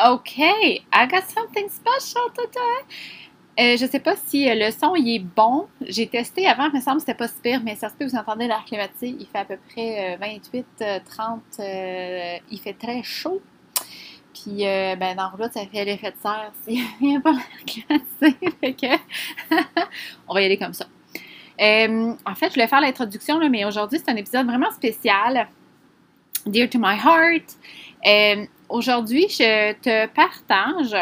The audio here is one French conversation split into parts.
Okay, I got something special today. Euh, je sais pas si euh, le son est bon. J'ai testé avant, il me semble que c'était pas si pire, mais ça se peut que vous entendez l'air climatique. Il fait à peu près 28, euh, 30. il fait très chaud. Puis, ben, dans le ça fait l'effet de serre s'il n'y a pas l'air climatique. fait que, on va y aller comme ça. en fait, je voulais faire l'introduction, mais aujourd'hui, c'est un épisode vraiment spécial. Dear to my heart. Aujourd'hui, je te partage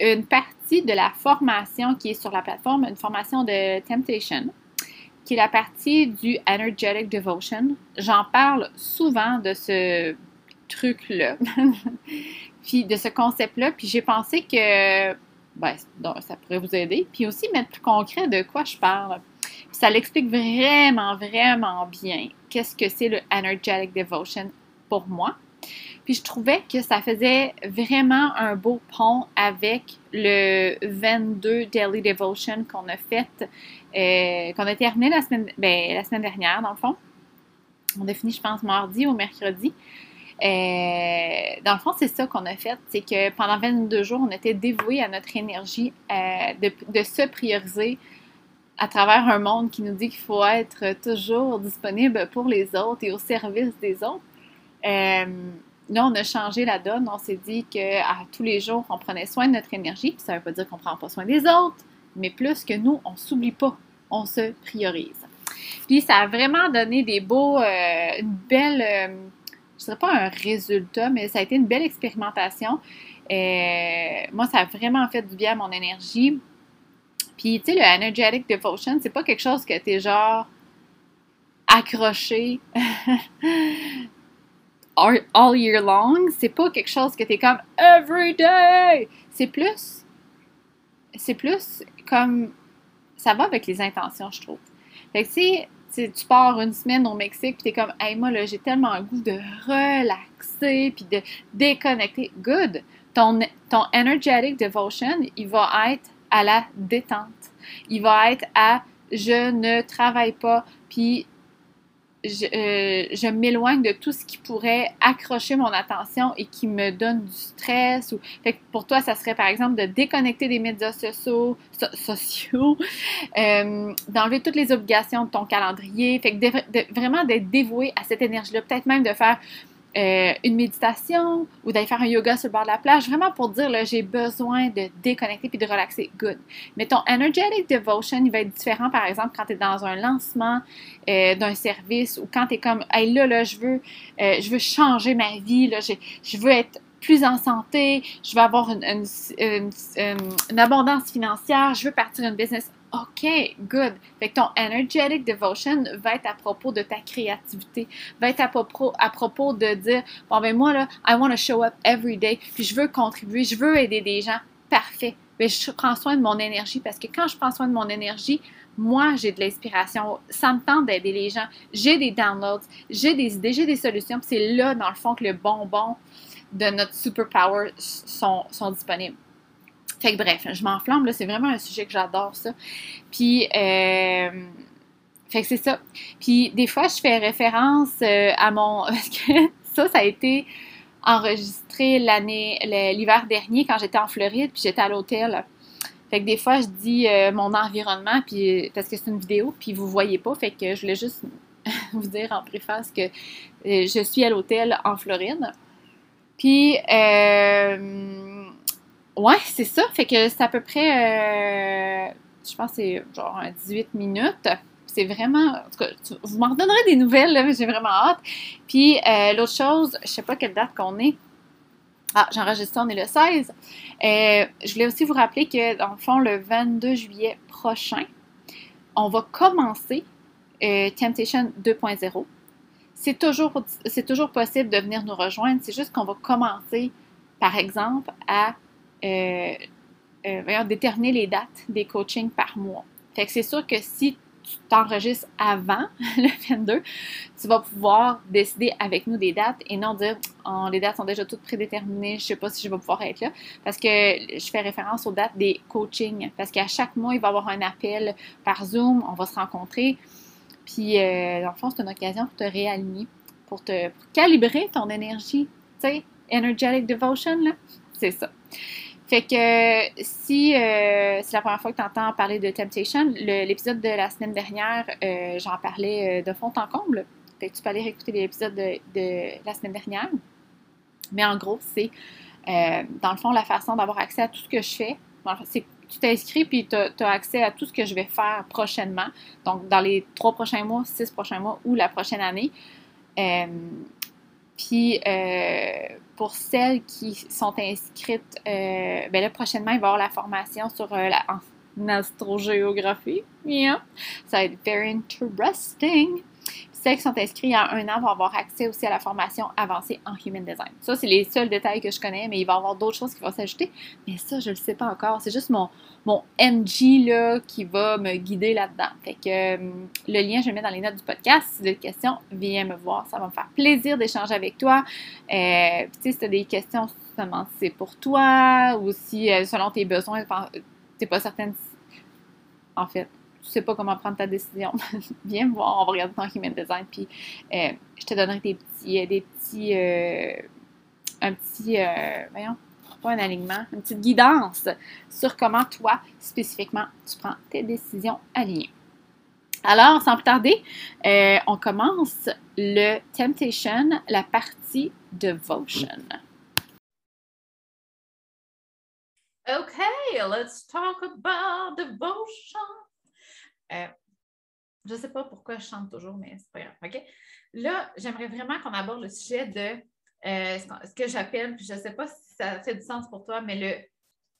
une partie de la formation qui est sur la plateforme, une formation de Temptation, qui est la partie du Energetic Devotion. J'en parle souvent de ce truc-là, puis de ce concept-là, puis j'ai pensé que ben, ça pourrait vous aider, puis aussi mettre plus concret de quoi je parle. ça l'explique vraiment, vraiment bien qu'est-ce que c'est le Energetic Devotion pour moi. Puis je trouvais que ça faisait vraiment un beau pont avec le 22 Daily Devotion qu'on a fait, euh, qu'on a terminé la semaine, ben, la semaine dernière, dans le fond. On a fini, je pense, mardi ou mercredi. Euh, dans le fond, c'est ça qu'on a fait. C'est que pendant 22 jours, on était dévoués à notre énergie, euh, de, de, se prioriser à travers un monde qui nous dit qu'il faut être toujours disponible pour les autres et au service des autres. Là, on a changé la donne. On s'est dit qu'à tous les jours, on prenait soin de notre énergie. Puis ça ne veut pas dire qu'on ne prend pas soin des autres, mais plus que nous, on ne s'oublie pas. On se priorise. Puis ça a vraiment donné des beaux, euh, une belle, euh, je ne dirais pas un résultat, mais ça a été une belle expérimentation. Euh, moi, ça a vraiment fait du bien à mon énergie. Puis, tu sais, le Energetic Devotion, c'est pas quelque chose que tu es genre accroché all year long. C'est pas quelque chose que t'es comme every day. C'est plus, c'est plus comme ça va avec les intentions, je trouve. Fait que si tu pars une semaine au Mexique puis t'es comme, hey moi là j'ai tellement le goût de relaxer puis de déconnecter, good. Ton, ton energetic devotion, il va être à la détente. Il va être à je ne travaille pas puis euh, je, m'éloigne de tout ce qui pourrait accrocher mon attention et qui me donne du stress. Ou... Fait pour toi, ça serait par exemple de déconnecter des médias sociaux, sociaux euh, d'enlever toutes les obligations de ton calendrier. Fait que vraiment d'être dévoué à cette énergie-là. Peut-être même de faire euh, une méditation ou d'aller faire un yoga sur le bord de la plage, vraiment pour dire j'ai besoin de déconnecter puis de relaxer. Good. Mais ton energetic devotion, il va être différent, par exemple, quand tu es dans un lancement euh, d'un service ou quand tu es comme, hey là, là, je veux, euh, je veux changer ma vie, là, je veux être plus en santé, je veux avoir une, une, abondance financière, je veux partir d'une business. OK, good. Fait que ton energetic devotion va être à propos de ta créativité, va être à propos, à propos de dire, bon ben moi là, I want to show up every day, puis je veux contribuer, je veux aider des gens. Parfait. Mais je prends soin de mon énergie parce que quand je prends soin de mon énergie, moi, j'ai de l'inspiration. Ça me tente d'aider les gens. J'ai des downloads, j'ai des idées, j'ai des solutions. c'est là, dans le fond, que le bonbon de notre superpower sont, sont disponibles. Fait que bref, je m'enflamme, là, c'est vraiment un sujet que j'adore, ça. Puis, euh, fait que c'est ça. Puis, des fois, je fais référence euh, à mon... Parce que ça, ça a été enregistré l'année, l'hiver dernier quand j'étais en Floride, puis j'étais à l'hôtel. Fait que des fois, je dis euh, mon environnement, puis parce que c'est une vidéo, puis vous voyez pas. Fait que je voulais juste vous dire en préface que je suis à l'hôtel en Floride. Puis, euh, Ouais, c'est ça. Fait que c'est à peu près, euh, je pense c'est genre 18 minutes. C'est vraiment, en tout cas, vous m'en donnerez des nouvelles, là, mais j'ai vraiment hâte. Puis euh, l'autre chose, je sais pas quelle date qu'on est. Ah, j'enregistre ça, on est le 16. Euh, je voulais aussi vous rappeler que, dans le fond, le 22 juillet prochain, on va commencer Temptation 2.0. C'est toujours, c'est toujours possible de venir nous rejoindre. C'est juste qu'on va commencer, par exemple, à euh, euh déterminer les dates des coachings par mois. Fait que c'est sûr que si tu t'enregistres avant le 22, tu vas pouvoir décider avec nous des dates et non dire oh, les dates sont déjà toutes prédéterminées, je ne sais pas si je vais pouvoir être là. Parce que je fais référence aux dates des coachings. Parce qu'à chaque mois, il va y avoir un appel par Zoom, on va se rencontrer. Puis, euh, dans le fond, c'est une occasion pour te réaligner, pour te calibrer ton énergie. Tu sais, Energetic Devotion, là, c'est ça. Fait que si euh, c'est la première fois que tu entends parler de Temptation, l'épisode de la semaine dernière, euh, j'en parlais de fond en comble. Fait que tu peux aller réécouter l'épisode de, la semaine dernière. Mais en gros, c'est dans le fond la façon d'avoir accès à tout ce que je fais. Tu t'inscris puis tu as, accès à tout ce que je vais faire prochainement. Donc, dans les trois prochains mois, six prochains mois ou la prochaine année. Euh, puis, euh, pour celles qui sont inscrites, euh, ben là, prochainement, il va y avoir la formation sur la en astrogéographie. Yeah. Ça va être very interesting. Celles qui sont inscrites il y a un an vont avoir accès aussi à la formation avancée en Human Design. Ça, c'est les seuls détails que je connais, mais il va y avoir d'autres choses qui vont s'ajouter. Mais ça, je ne le sais pas encore. C'est juste mon, mon MG là, qui va me guider là-dedans. Fait que euh, le lien, je le mets dans les notes du podcast. Si tu as des questions, viens me voir. Ça va me faire plaisir d'échanger avec toi. Euh, tu sais, si tu as des questions, seulement c'est pour toi ou si euh, selon tes besoins, tu n'es pas certaine. En fait, sais pas comment prendre ta décision, viens me voir, on va regarder ton human design, puis euh, je te donnerai des petits, euh, des petits, euh, un petit, voyons, pas un alignement, une petite guidance sur comment toi, spécifiquement, tu prends tes décisions alignées. Alors, sans plus tarder, on commence le Temptation, la partie Devotion. Okay, let's talk about devotion. Euh, je ne sais pas pourquoi je chante toujours, mais c'est pas grave. Là, j'aimerais vraiment qu'on aborde le sujet de euh, ce que j'appelle, puis je ne sais pas si ça fait du sens pour toi, mais le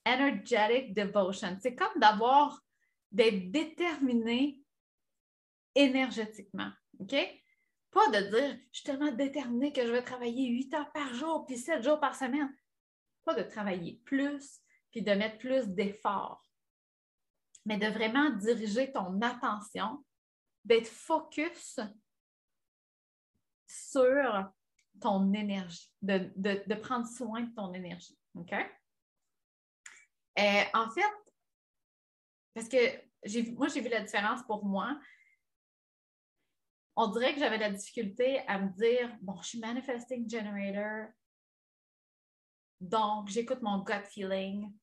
energetic devotion. C'est comme d'avoir, d'être déterminé énergétiquement. OK? Pas de dire, je suis tellement déterminé que je vais travailler 8 heures par jour, puis 7 jours par semaine. Pas de travailler plus, puis de mettre plus d'efforts mais de vraiment diriger ton attention, d'être focus sur ton énergie, de, prendre soin de ton énergie. OK? Euh, en fait, parce que moi, j'ai vu la différence pour moi. On dirait que j'avais la difficulté à me dire, bon, je suis manifesting generator, donc j'écoute mon gut feeling.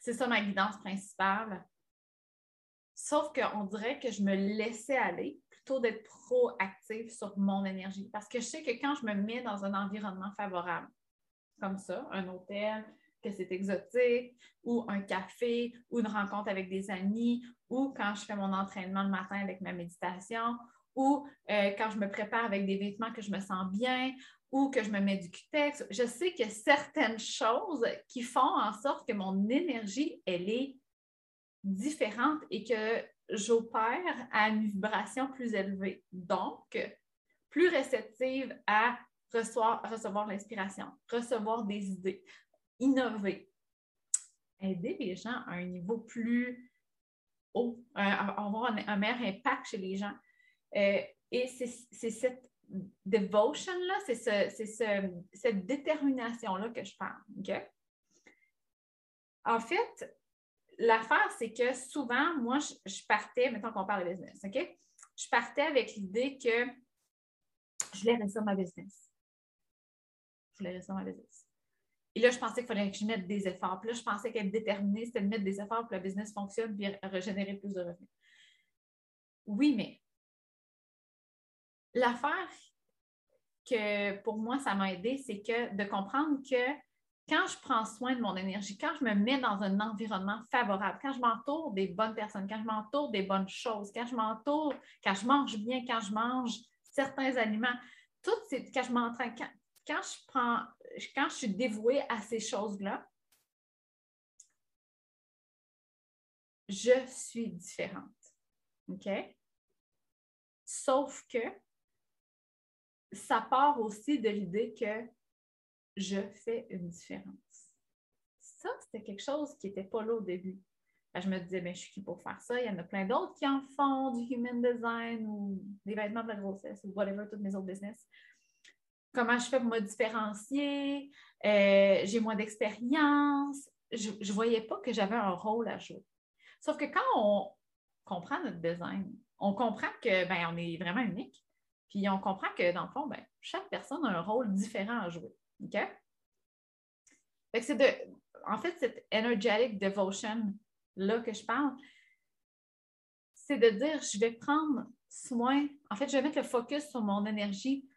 C'est ça ma guidance principale. Sauf qu'on dirait que je me laissais aller plutôt d'être proactive sur mon énergie. Parce que je sais que quand je me mets dans un environnement favorable, comme ça, un hôtel, que c'est exotique, ou un café, ou une rencontre avec des amis, ou quand je fais mon entraînement le matin avec ma méditation, ou euh, quand je me prépare avec des vêtements que je me sens bien, ou que je me mets du cutex. Je sais qu'il y a certaines choses qui font en sorte que mon énergie, elle est différente et que j'opère à une vibration plus élevée. Donc, plus réceptive à recevoir, l'inspiration, recevoir des idées, innover, aider les gens à un niveau plus haut, avoir un, meilleur impact chez les gens. Euh, et c'est cette devotion-là, c'est ce, cette détermination-là que je parle. En fait, l'affaire, c'est que souvent, moi, je, partais, mettons qu'on parle de business, OK? Je partais avec l'idée que je voulais réussir ma business. Je voulais réussir ma business. Et là, je pensais qu'il fallait que je mette des efforts. Puis là, je pensais qu'être déterminée, c'était de mettre des efforts pour que la business fonctionne et régénérer plus de revenus. Oui, mais l'affaire que pour moi, ça m'a aidé, c'est que de comprendre que quand je prends soin de mon énergie, quand je me mets dans un environnement favorable, quand je m'entoure des bonnes personnes, quand je m'entoure des bonnes choses, quand je m'entoure, quand je mange bien, quand je mange certains aliments, tout ces, quand je quand, je prends, quand je suis dévouée à ces choses-là, je suis différente. OK? Sauf que ça part aussi de l'idée que je fais une différence. Ça, c'était quelque chose qui n'était pas là au début. je me disais, ben, je suis qui pour faire ça? Il y en a plein d'autres qui en font, du human design ou des vêtements de la grossesse ou whatever, toutes mes autres business. Comment je fais pour me différencier? Euh, j'ai moins d'expérience. Je ne voyais pas que j'avais un rôle à jouer. Sauf que quand on comprend notre design, on comprend que ben, on est vraiment unique. Puis on comprend que, dans le fond, ben, chaque personne a un rôle différent à jouer. OK? c'est de, en fait, cette energetic devotion-là que je parle, c'est de dire, je vais prendre soin, en fait, je vais mettre le focus sur mon énergie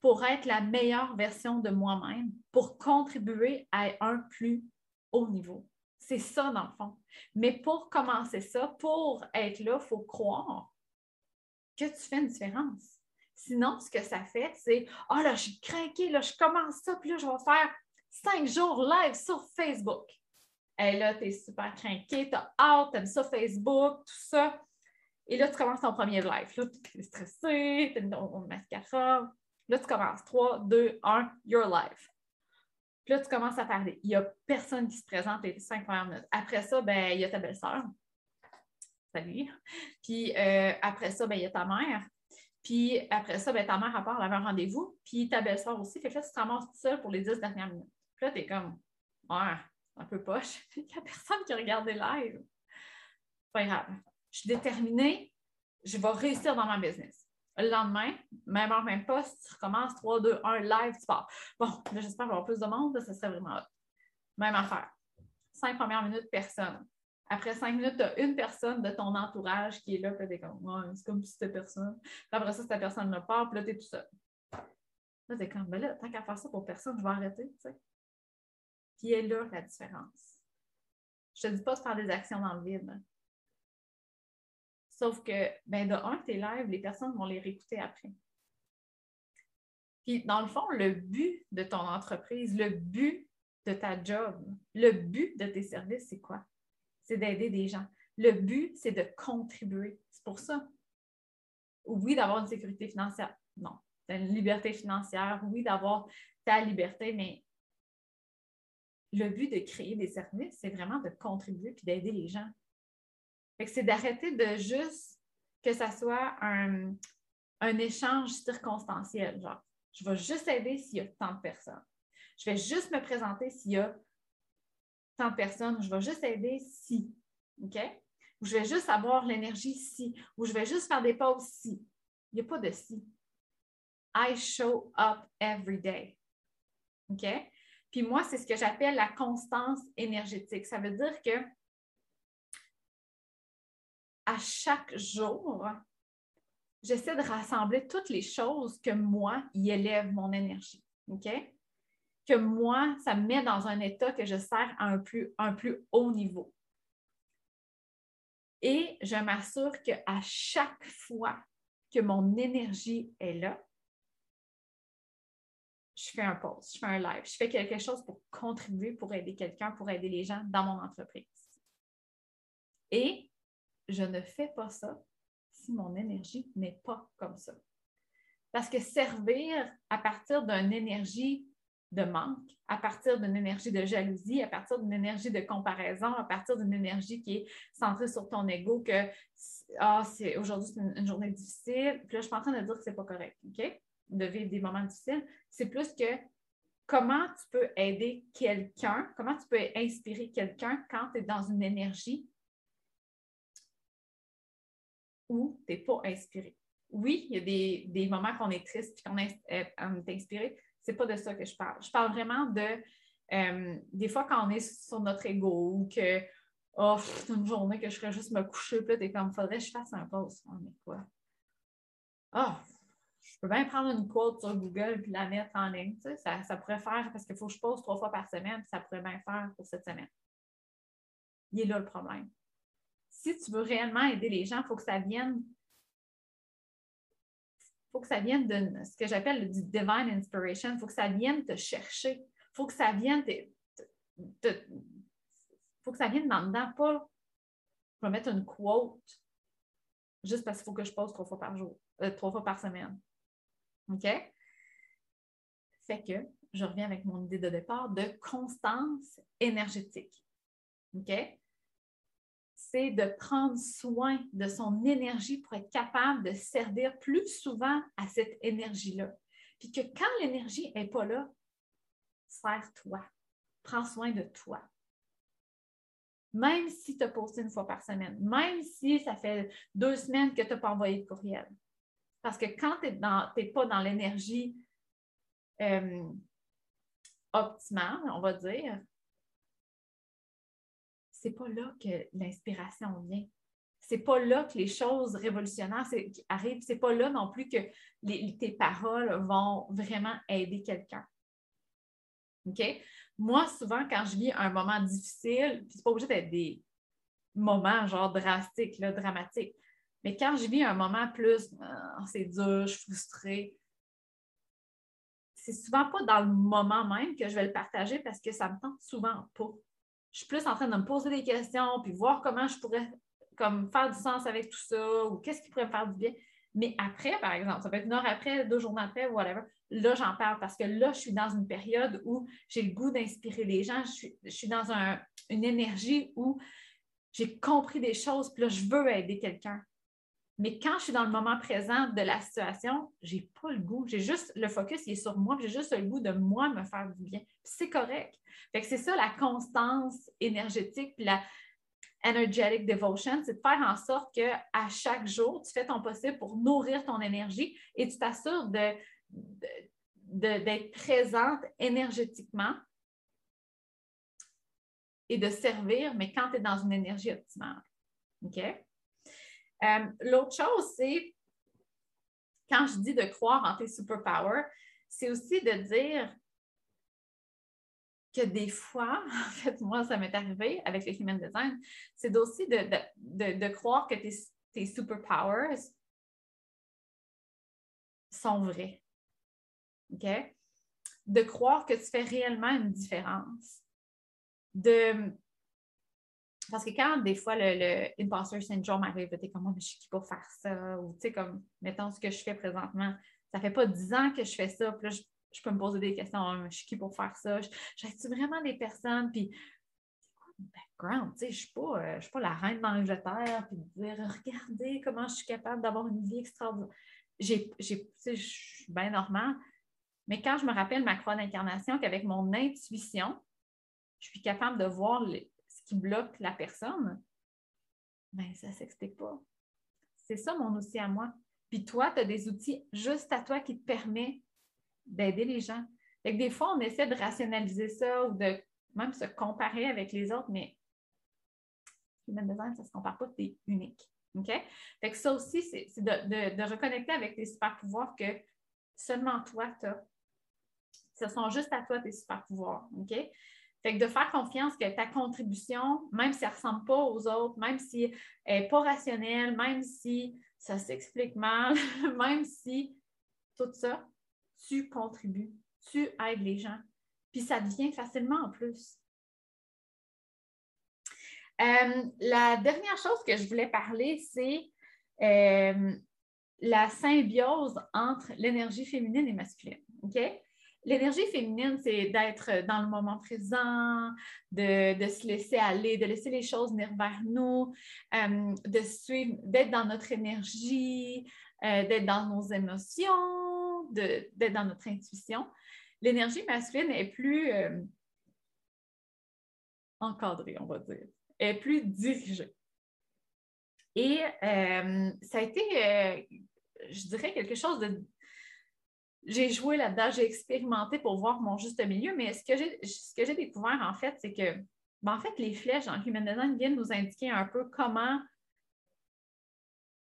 pour être la meilleure version de moi-même, pour contribuer à un plus haut niveau. C'est ça, dans le fond. Mais pour commencer ça, pour être là, il faut croire que tu fais une différence. Sinon, ce que ça fait, c'est Ah oh là, je suis craquée, là, je commence ça, puis là, je vais faire cinq jours live sur Facebook. Et là, tu es super craqué, tu as hâte, tu aimes ça Facebook, tout ça. Et là, tu commences ton premier live. Là, tu es stressé, tu as ton mascara. Là, tu commences 3, 2, 1, you're live. Puis là, tu commences à parler. Il n'y a personne qui se présente les cinq premières minutes. Après ça, ben, il y a ta belle-sœur. Salut. Puis euh, après ça, ben, il y a ta mère. Puis après ça, ben, ta mère, à part, elle avait un rendez-vous. Puis ta belle-sœur aussi. Fait que là, tu te ramasses toute seule pour les dix dernières minutes. Puis là, tu es comme, ouais, un peu poche. Il n'y a personne qui a regardé live. Pas grave. Je suis déterminée. Je vais réussir dans ma business. Le lendemain, même heure, même poste, tu recommences 3, 2, 1, live, tu pars. Bon, là, j'espère avoir plus de monde, ça serait vraiment Même affaire. Cinq premières minutes, personne. Après cinq minutes, tu as une personne de ton entourage qui est là, puis t'es comme, ouais, c'est comme si c'était personne. Après ça, cette personne ne part, puis là, t'es tout seul. Là, t'es comme, ben là, tant qu'à faire ça pour personne, je vais arrêter, tu sais. Puis est là la différence. Je te dis pas de faire des actions dans le vide. Sauf que, ben, de un, tes lives, les personnes vont les réécouter après. Puis, dans le fond, le but de ton entreprise, le but de ta job, le but de tes services, c'est quoi? C'est d'aider des gens. Le but, c'est de contribuer. C'est pour ça. Oui, d'avoir une sécurité financière. Non. Une liberté financière. Oui, d'avoir ta liberté, mais le but de créer des services, c'est vraiment de contribuer puis d'aider les gens c'est d'arrêter de juste que ça soit un, échange circonstanciel. Genre, je vais juste aider s'il y a tant de personnes. Je vais juste me présenter s'il y a tant de personnes. Je vais juste aider si. OK? Ou je vais juste avoir l'énergie si. Ou je vais juste faire des pauses si. Il n'y a pas de si. I show up every day. OK? Puis moi, c'est ce que j'appelle la constance énergétique. Ça veut dire que à chaque jour, j'essaie de rassembler toutes les choses que moi, y élève mon énergie. OK? Que moi, ça me met dans un état que je sers à un plus, un plus haut niveau. Et je m'assure qu'à chaque fois que mon énergie est là, je fais un post, je fais un live, je fais quelque chose pour contribuer, pour aider quelqu'un, pour aider les gens dans mon entreprise. Et je ne fais pas ça si mon énergie n'est pas comme ça. Parce que servir à partir d'une énergie de manque, à partir d'une énergie de jalousie, à partir d'une énergie de comparaison, à partir d'une énergie qui est centrée sur ton ego, que ah, c'est aujourd'hui c'est une, journée difficile. Puis là, je suis en train de dire que c'est pas correct, OK? De vivre des moments difficiles. C'est plus que comment tu peux aider quelqu'un, comment tu peux inspirer quelqu'un quand tu es dans une énergie ou tu n'es pas inspiré. Oui, il y a des, moments qu'on est triste et qu'on est, euh, est, inspiré. Ce n'est pas de ça que je parle. Je parle vraiment de euh, des fois quand on est sur notre ego ou que oh, c'est une journée que je ferais juste me coucher, puis là, comme, faudrait que je fasse un post. Oh, quoi? Ah, je peux bien prendre une quote sur Google puis la mettre en ligne. ça, ça pourrait faire parce qu'il faut que je pose trois fois par semaine, puis ça pourrait bien faire pour cette semaine. Il est là le problème si tu veux réellement aider les gens, il faut que ça vienne faut que ça vienne de ce que j'appelle du divine inspiration. Il faut que ça vienne te chercher. Il faut que ça vienne te, faut que ça vienne dans dedans, pas je vais mettre une quote juste parce qu'il faut que je pose trois fois par jour, euh, trois fois par semaine. OK? Fait que je reviens avec mon idée de départ de constance énergétique. OK? C'est de prendre soin de son énergie pour être capable de servir plus souvent à cette énergie-là. Puis que quand l'énergie n'est pas là, sers-toi. Prends soin de toi. Même si tu as posté une fois par semaine, même si ça fait deux semaines que tu n'as pas envoyé de courriel. Parce que quand tu n'es pas dans l'énergie euh, optimale, on va dire, c'est pas là que l'inspiration vient. C'est pas là que les choses révolutionnaires arrivent. C'est pas là non plus que tes paroles vont vraiment aider quelqu'un. OK? Moi, souvent, quand je vis un moment difficile, puis c'est pas obligé d'être des moments genre drastiques, dramatiques, mais quand je vis un moment plus, ah, c'est dur, je suis frustrée, c'est souvent pas dans le moment même que je vais le partager parce que ça me tente souvent pas. Je suis plus en train de me poser des questions, puis voir comment je pourrais comme faire du sens avec tout ça, ou qu'est-ce qui pourrait me faire du bien. Mais après, par exemple, ça peut être une heure après, deux jours après, whatever, là, j'en parle parce que là, je suis dans une période où j'ai le goût d'inspirer les gens. Je suis, dans une énergie où j'ai compris des choses, puis là, je veux aider quelqu'un. Mais quand je suis dans le moment présent de la situation, je n'ai pas le goût. J'ai juste le focus, il est sur moi, j'ai juste le goût de moi me faire du bien. C'est correct. C'est ça la constance énergétique, puis la energetic devotion, c'est de faire en sorte que à chaque jour, tu fais ton possible pour nourrir ton énergie et tu t'assures de, d'être présente énergétiquement et de servir, mais quand tu es dans une énergie optimale. OK? Euh, l'autre chose, c'est quand je dis de croire en tes superpowers, c'est aussi de dire que des fois, en fait, moi, ça m'est arrivé avec le human design, c'est aussi de, croire que tes, tes superpowers sont vrais. OK? De croire que tu fais réellement une différence. De, parce que quand des fois le, le imposter syndrome arrive, tu es comme, oh, je suis qui pour faire ça? Ou tu sais, comme, mettons ce que je fais présentement, ça fait pas dix ans que je fais ça, puis là, je, peux me poser des questions, oh, je suis qui pour faire ça? J'aide-tu vraiment des personnes? Puis, background? Tu sais, je ne suis, suis, pas la reine d'Angleterre, puis de dire, regardez comment je suis capable d'avoir une vie extraordinaire. Je suis bien normale. Mais quand je me rappelle ma croix d'incarnation, qu'avec mon intuition, je suis capable de voir les, qui bloque la personne, ben, ça ne s'explique pas. C'est ça mon outil à moi. Puis toi, tu as des outils juste à toi qui te permettent d'aider les gens. des fois, on essaie de rationaliser ça ou de même se comparer avec les autres, mais design, ça ne se compare pas, tu es unique. Fait que ça aussi, c'est de, reconnecter avec tes super pouvoirs que seulement toi, tu as. Ce sont juste à toi tes super pouvoirs. Fait que de faire confiance que ta contribution, même si elle ne ressemble pas aux autres, même si elle n'est pas rationnelle, même si ça s'explique mal, même si tout ça, tu contribues, tu aides les gens. Puis ça devient facilement en plus. Euh, la dernière chose que je voulais parler, c'est euh, la symbiose entre l'énergie féminine et masculine. OK? L'énergie féminine, c'est d'être dans le moment présent, de, se laisser aller, de laisser les choses venir vers nous, euh, de suivre, d'être dans notre énergie, euh, d'être dans nos émotions, d'être dans notre intuition. L'énergie masculine est plus euh, encadrée, on va dire, est plus dirigée. Et ça a été, je dirais, quelque chose de j'ai joué là-dedans, j'ai expérimenté pour voir mon juste milieu, mais ce que j'ai, découvert, en fait, c'est que, ben, en fait, les flèches en Human Design viennent nous indiquer un peu comment,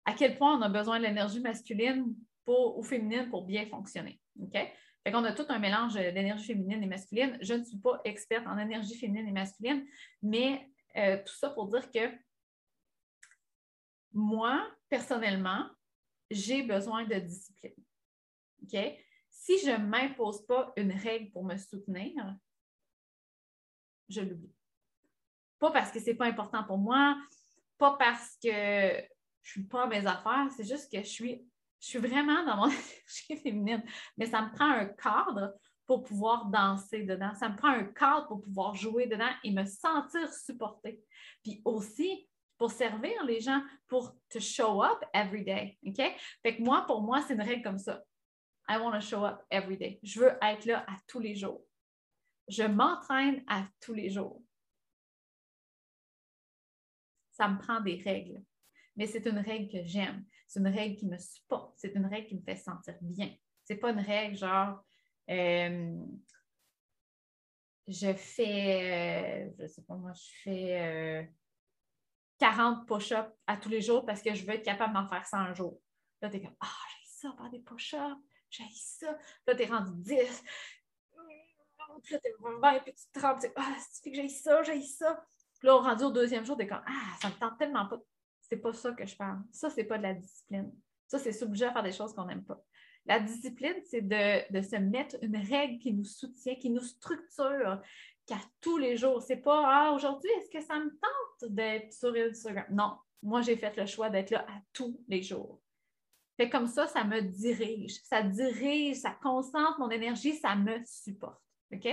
à quel point on a besoin de l'énergie masculine ou féminine pour bien fonctionner. OK? Fait qu'on a tout un mélange d'énergie féminine et masculine. Je ne suis pas experte en énergie féminine et masculine, mais euh, tout ça pour dire que moi, personnellement, j'ai besoin de discipline. Si je ne m'impose pas une règle pour me soutenir, je l'oublie. Pas parce que ce n'est pas important pour moi, pas parce que je ne suis pas à mes affaires, c'est juste que je suis, je suis vraiment dans mon énergie féminine. Mais ça me prend un cadre pour pouvoir danser dedans. Ça me prend un cadre pour pouvoir jouer dedans et me sentir supportée. Puis aussi, pour servir les gens, pour te show up every day. OK? Fait que moi, pour moi, c'est une règle comme ça. I want to show up every day. Je veux être là à tous les jours. Je m'entraîne à tous les jours. Ça me prend des règles, mais c'est une règle que j'aime. C'est une règle qui me supporte. C'est une règle qui me fait sentir bien. C'est pas une règle genre euh, je fais, je sais pas moi, je fais 40 push-ups à tous les jours parce que je veux être capable d'en faire ça un jour. Là, tu es comme, ah, j'ai ça, faire des push-ups, j'ai ça. Là, tu es rendu 10. Puis là, tu es 20, puis tu te rends, ah, c'est que j'ai ça, j'ai ça? Puis là, on rendu au deuxième jour, tu es comme, ah, ça me tente tellement pas. C'est pas ça que je parle. Ça, c'est pas de la discipline. Ça, c'est s'obliger à faire des choses qu'on n'aime pas. La discipline, c'est de, se mettre une règle qui nous soutient, qui nous structure, qu'à tous les jours. C'est pas Ah, aujourd'hui, est-ce que ça me tente d'être sur Instagram? Non, moi, j'ai fait le choix d'être là à tous les jours. Fait comme ça, ça me dirige. Ça dirige, ça concentre mon énergie, ça me supporte. OK?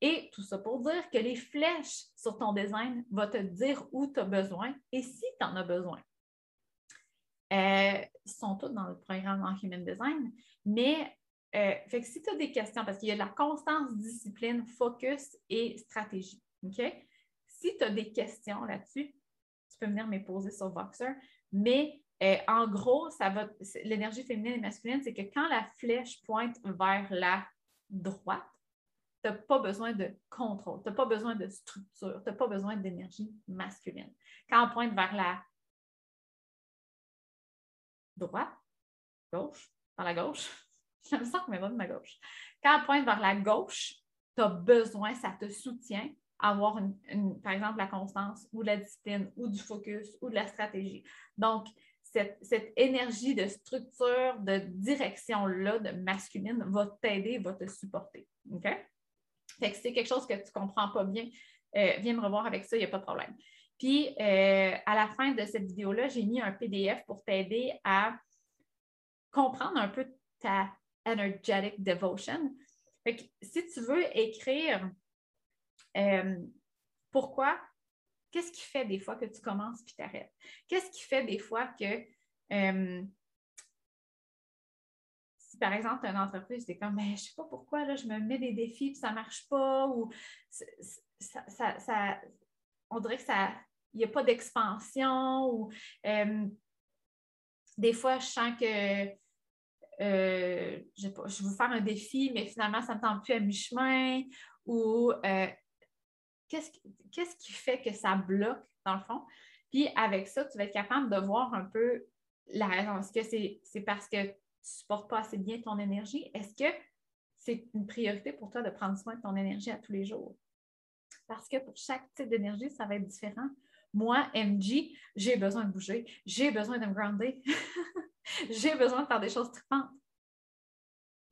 Et tout ça pour dire que les flèches sur ton design vont te dire où tu as besoin et si tu en as besoin. Euh, ils sont tous dans le programme en Human Design, mais euh, fait que si tu as des questions, parce qu'il y a la constance, discipline, focus et stratégie. OK? Si tu as des questions là-dessus, tu peux venir me poser sur Voxer. Mais euh, en gros, ça va l'énergie féminine et masculine, c'est que quand la flèche pointe vers la droite, tu n'as pas besoin de contrôle, tu n'as pas besoin de structure, tu n'as pas besoin d'énergie masculine. Quand on pointe vers la droite, gauche, dans la gauche. Je me sens que mes de ma gauche. Quand elle pointe vers la gauche, tu as besoin, ça te soutient, avoir, une, par exemple, la constance ou la discipline ou du focus ou de la stratégie. Donc, cette, énergie de structure, de direction-là, de masculine, va t'aider, va te supporter. OK? Fait que si c'est quelque chose que tu ne comprends pas bien, euh, viens me revoir avec ça, il n'y a pas de problème. Puis, euh, à la fin de cette vidéo-là, j'ai mis un PDF pour t'aider à comprendre un peu ta energetic devotion. si tu veux écrire euh, pourquoi, qu'est-ce qui fait des fois que tu commences puis t'arrêtes? Qu'est-ce qui fait des fois que euh, si par exemple, tu as une entreprise, c'est comme, mais je ne sais pas pourquoi, là, je me mets des défis puis ça ne marche pas, ou ça, on dirait que ça, il n'y a pas d'expansion ou euh, des fois, je sens que euh, je, je, veux faire un défi, mais finalement, ça ne me tente plus à mi-chemin ou qu'est-ce qui fait que ça bloque, dans le fond? Puis avec ça, tu vas être capable de voir un peu la raison. Est-ce que c'est parce que tu ne supportes pas assez bien ton énergie? Est-ce que c'est une priorité pour toi de prendre soin de ton énergie à tous les jours? Parce que pour chaque type d'énergie, ça va être différent. Moi, MG, j'ai besoin de bouger, j'ai besoin de me grounder, j'ai besoin de faire des choses tripantes.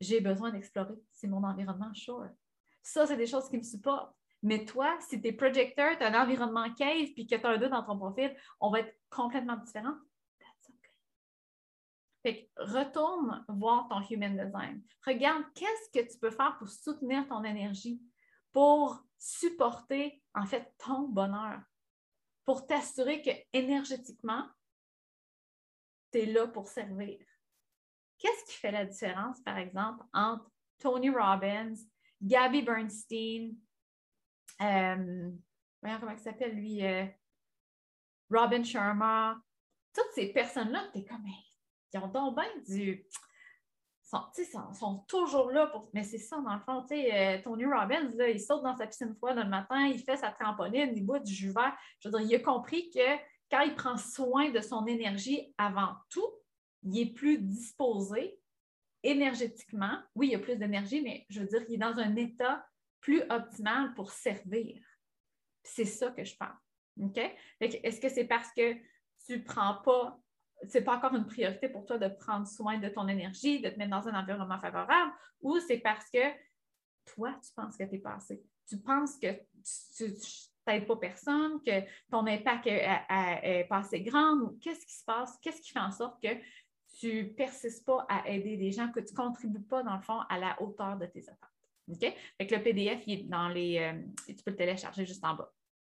J'ai besoin d'explorer. C'est mon environnement sure. Ça, c'est des choses qui me supportent. Mais toi, si tu es projecteur, tu as un environnement cave puis que tu as un 2 dans ton profil, on va être complètement différents. Fait que retourne voir ton human design. Regarde qu'est-ce que tu peux faire pour soutenir ton énergie, pour supporter en fait ton bonheur pour t'assurer que énergétiquement, tu es là pour servir. Qu'est-ce qui fait la différence, par exemple, entre Tony Robbins, Gabby Bernstein, euh, voyons comment il s'appelle lui, euh, Robin Sharma, toutes ces personnes-là, tu es comme, ils ont donc bien du sont, sont, toujours là pour. Mais c'est ça, dans le fond. Euh, Tony Robbins, là, il saute dans sa piscine froide le matin, il fait sa trampoline, il boit du jus vert. Je veux dire, il a compris que quand il prend soin de son énergie avant tout, il est plus disposé énergétiquement. Oui, il a plus d'énergie, mais je veux dire, il est dans un état plus optimal pour servir. C'est ça que je. OK? Est-ce que c'est parce que tu ne prends pas c'est pas encore une priorité pour toi de prendre soin de ton énergie, de te mettre dans un environnement favorable, ou c'est parce que toi, tu penses que tu es passé. Tu penses que tu n'aides pas personne, que ton impact est, pas assez grand, qu'est-ce qui se passe? Qu'est-ce qui fait en sorte que tu ne persistes pas à aider des gens, que tu ne contribues pas, dans le fond, à la hauteur de tes attentes? OK? Fait que le PDF, il est dans les. Euh, tu peux le télécharger juste en bas.